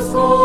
soul.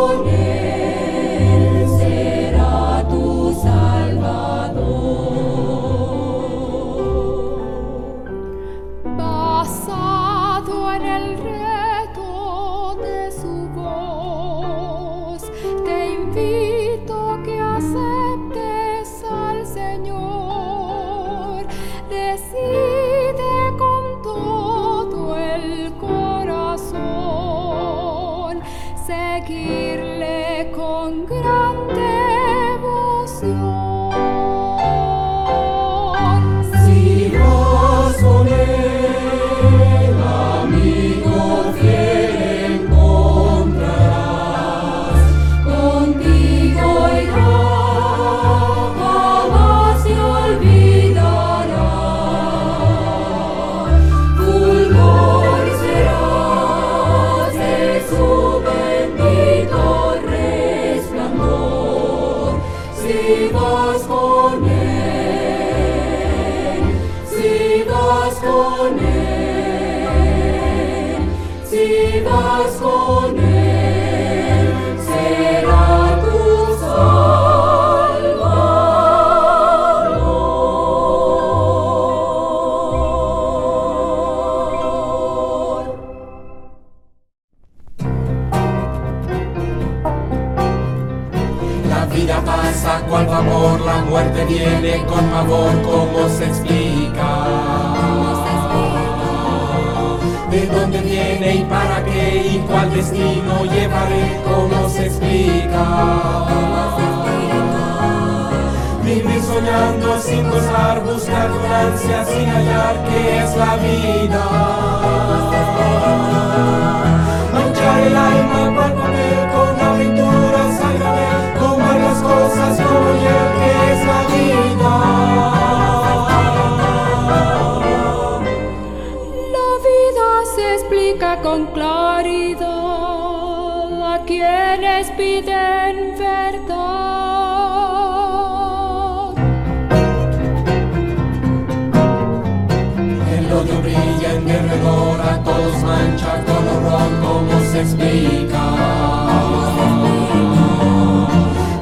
es.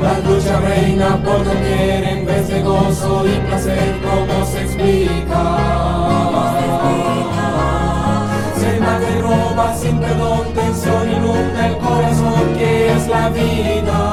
La lucha reina por doquier en vez de gozo y placer, como se explica? Se mata y roba sin perdón, tensión inunda el corazón que es la vida.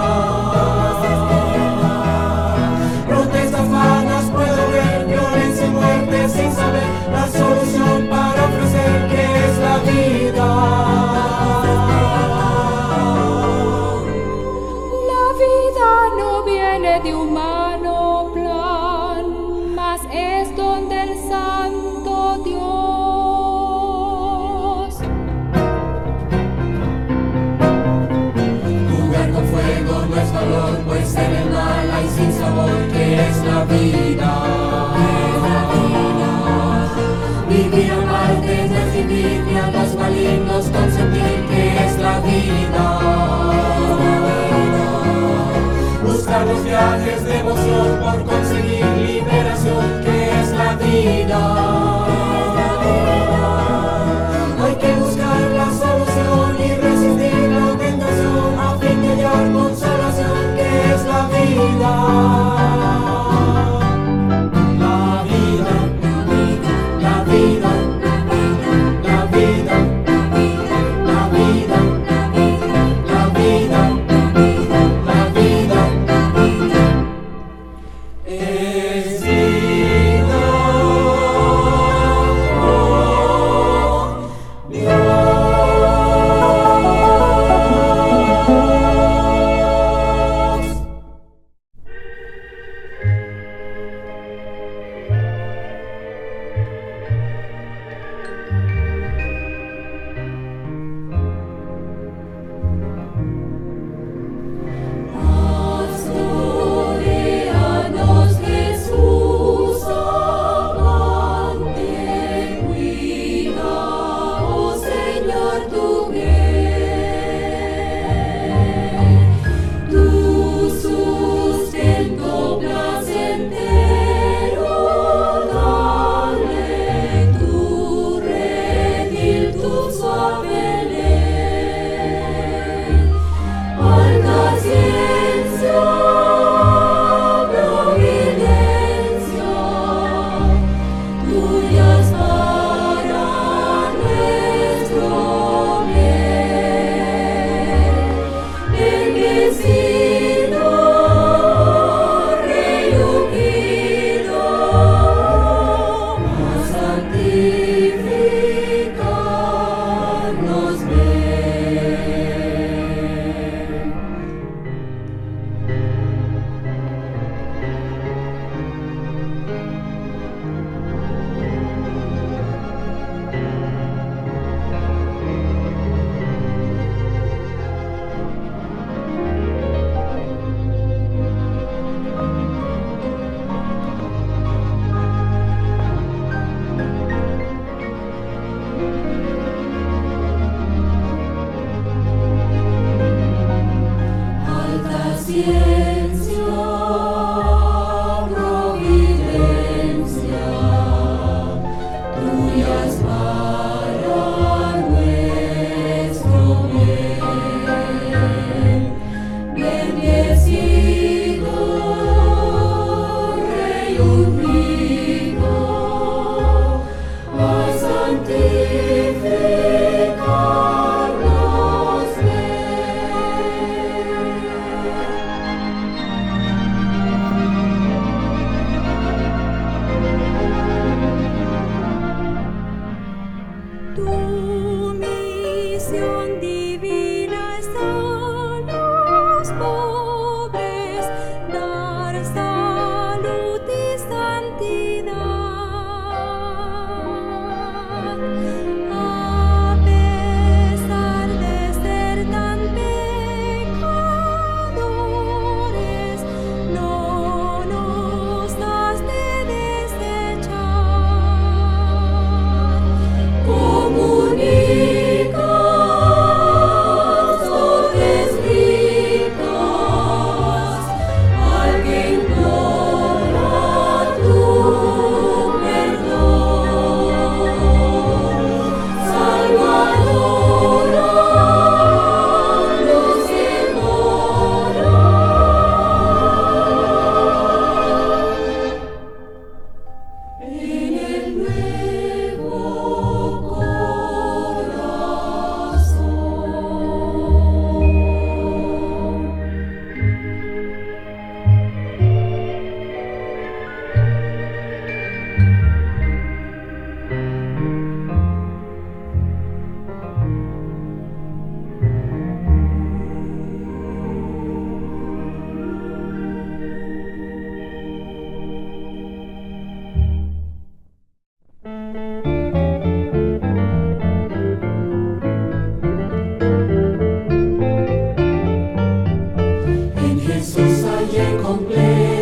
valle completo.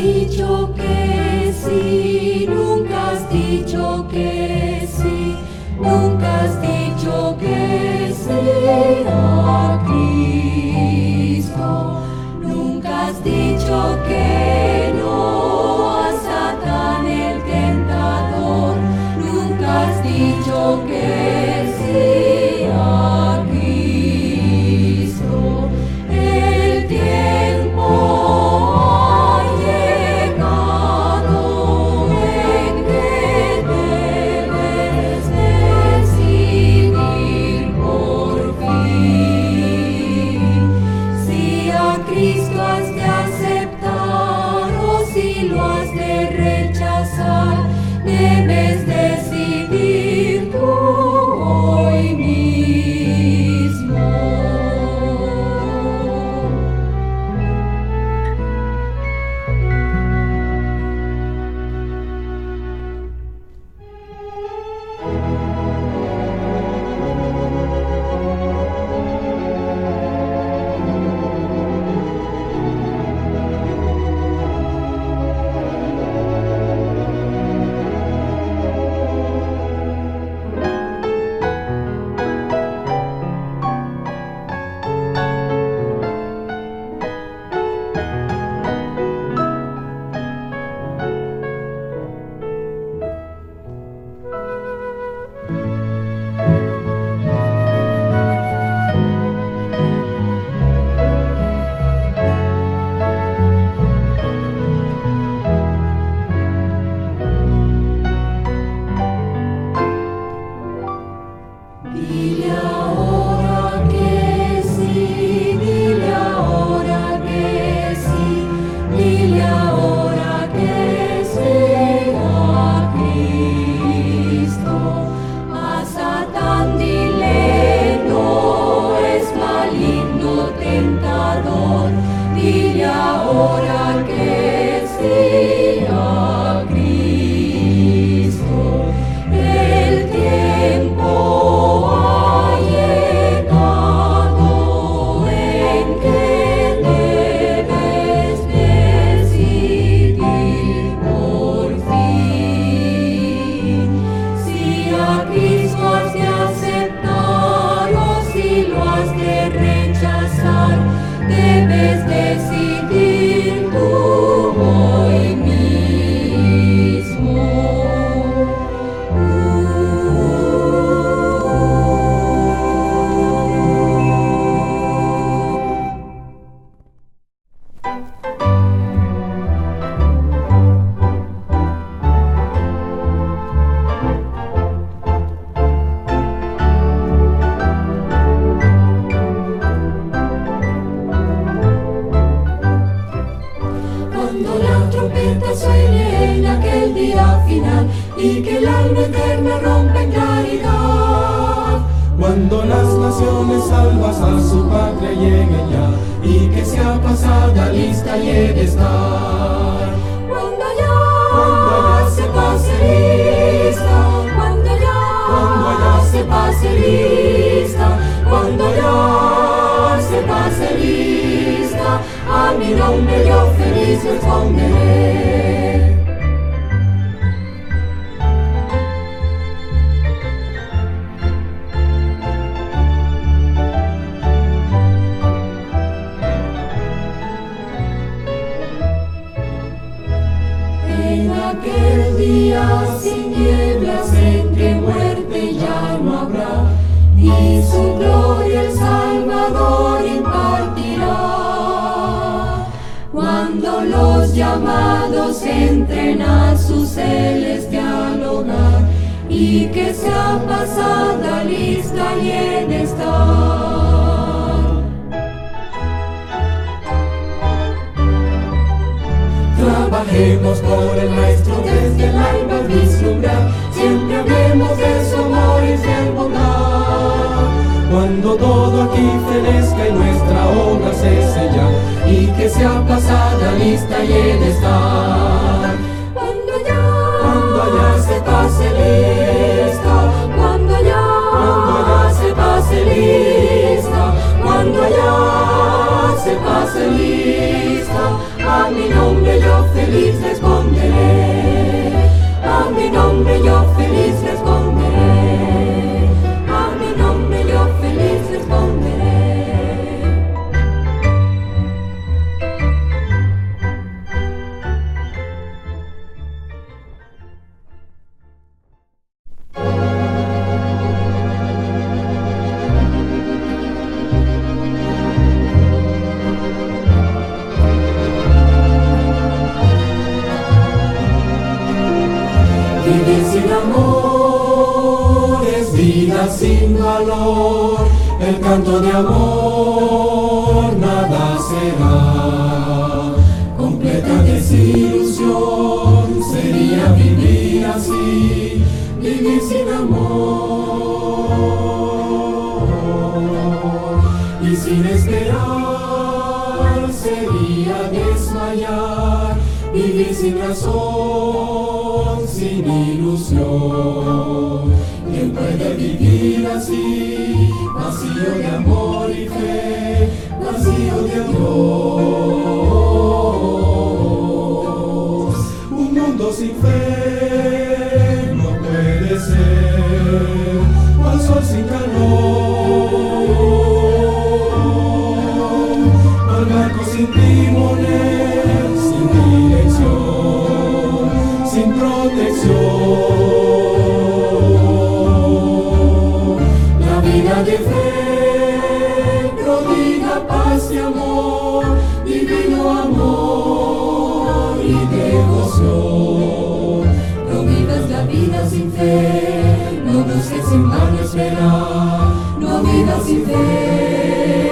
dicho que sí, nunca has dicho que sí, nunca has dicho que sí. Domino, meglio felice con me. y que sea pasada lista y en estar. Trabajemos por el Maestro desde el alma vislumbrar, siempre hablemos de su amor y de bondad. Cuando todo aquí fenezca y nuestra obra se sella, y que sea pasada lista y en estar se pase lista, cuando ya se pase lista, cuando ya se pase lista, a mi nombre yo feliz. de amor. Un mundo sin fe no puede ser, o el sol sin calor, al barco sin timonel, sin dirección, sin protección. fe, no busques en vano esperar, no vivas sin fe.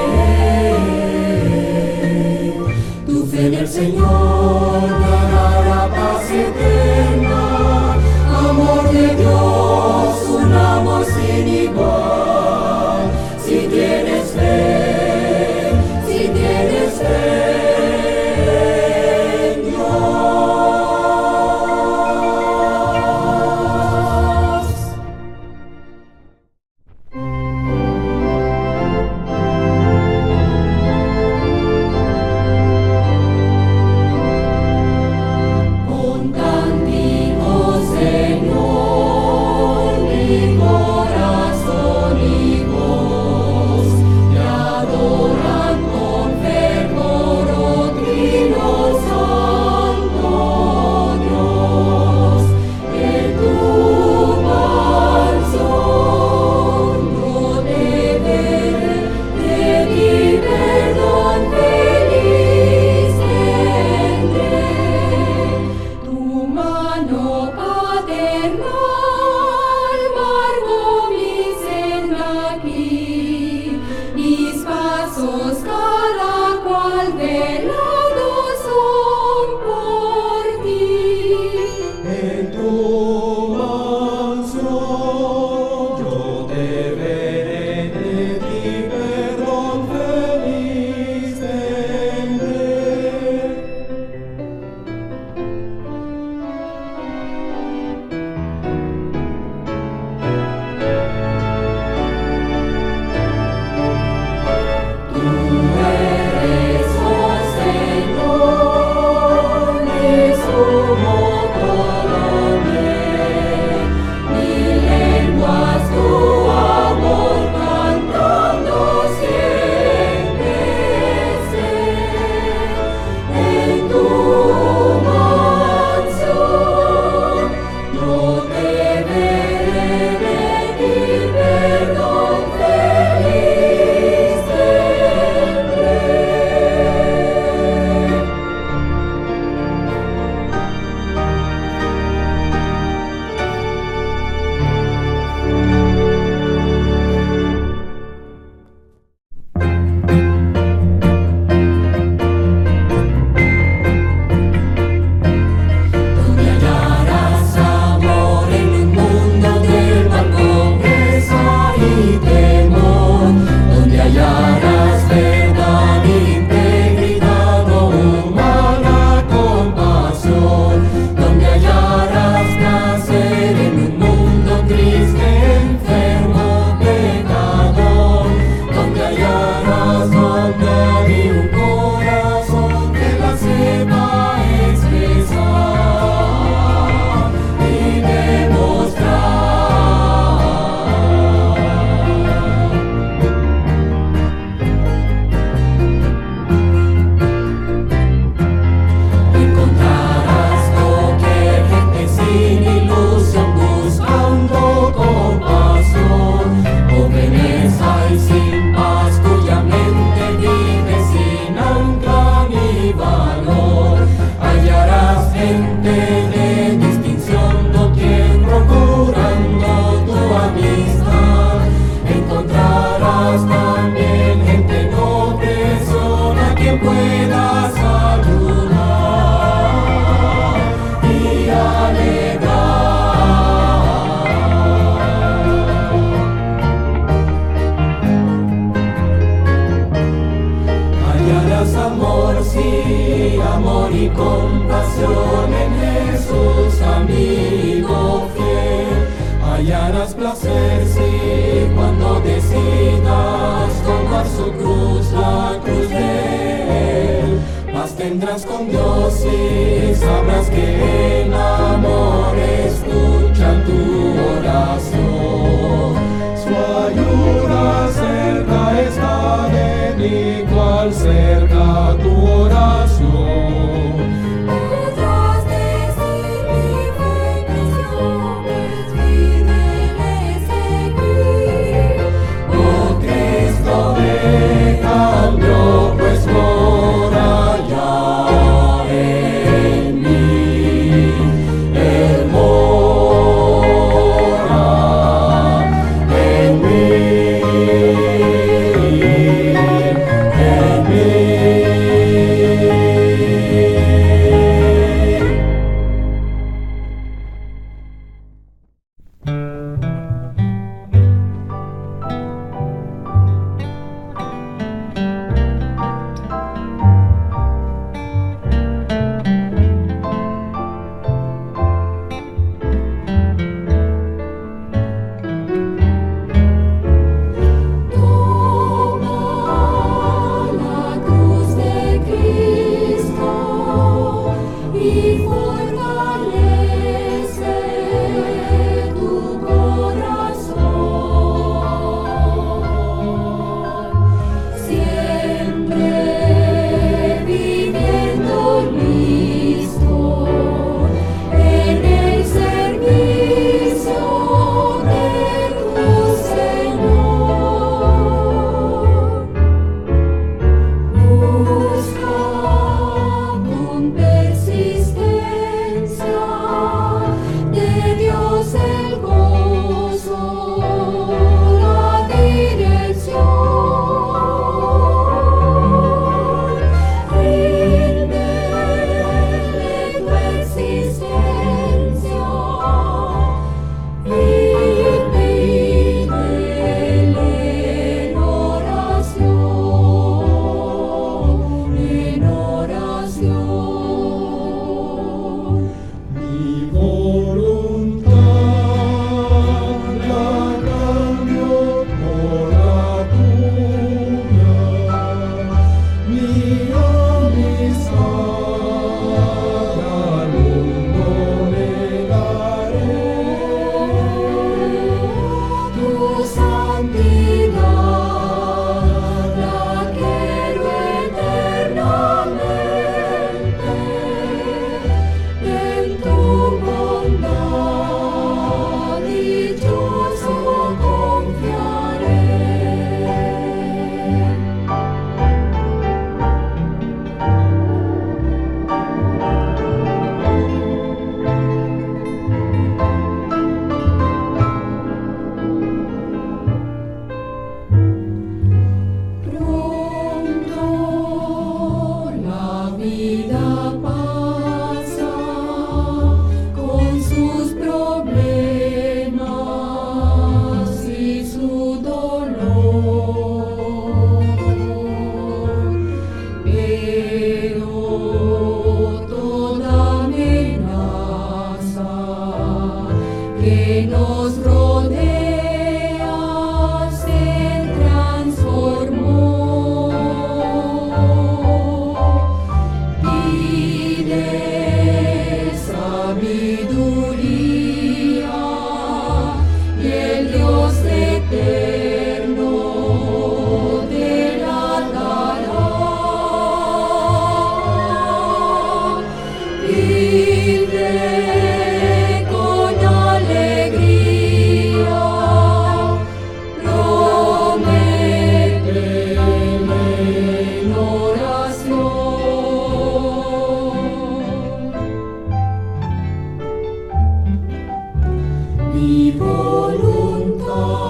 Tu fe en el Señor dará la paz eterna. mi voluntad.